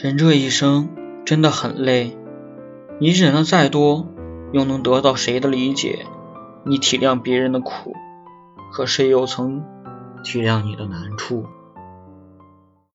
人这一生真的很累，你忍了再多又能得到谁的理解？你体谅别人的苦，可谁又曾体谅你的难处？